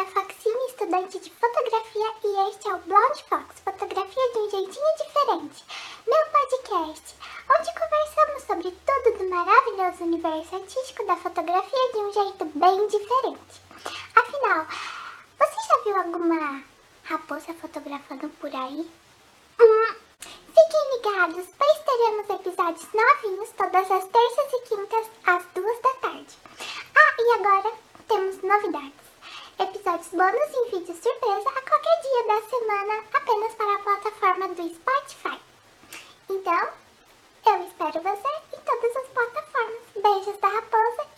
é Foxine, estudante de fotografia, e este é o Blonde Fox, fotografia de um jeitinho diferente. Meu podcast, onde conversamos sobre tudo do maravilhoso universo artístico da fotografia de um jeito bem diferente. Afinal, você já viu alguma raposa fotografando por aí? Hum, fiquem ligados, pois teremos episódios novinhos todas as terças e quintas às duas da tarde. Ah, e agora temos novidades episódios bônus e vídeos surpresa a qualquer dia da semana apenas para a plataforma do Spotify. Então, eu espero você em todas as plataformas. Beijos da raposa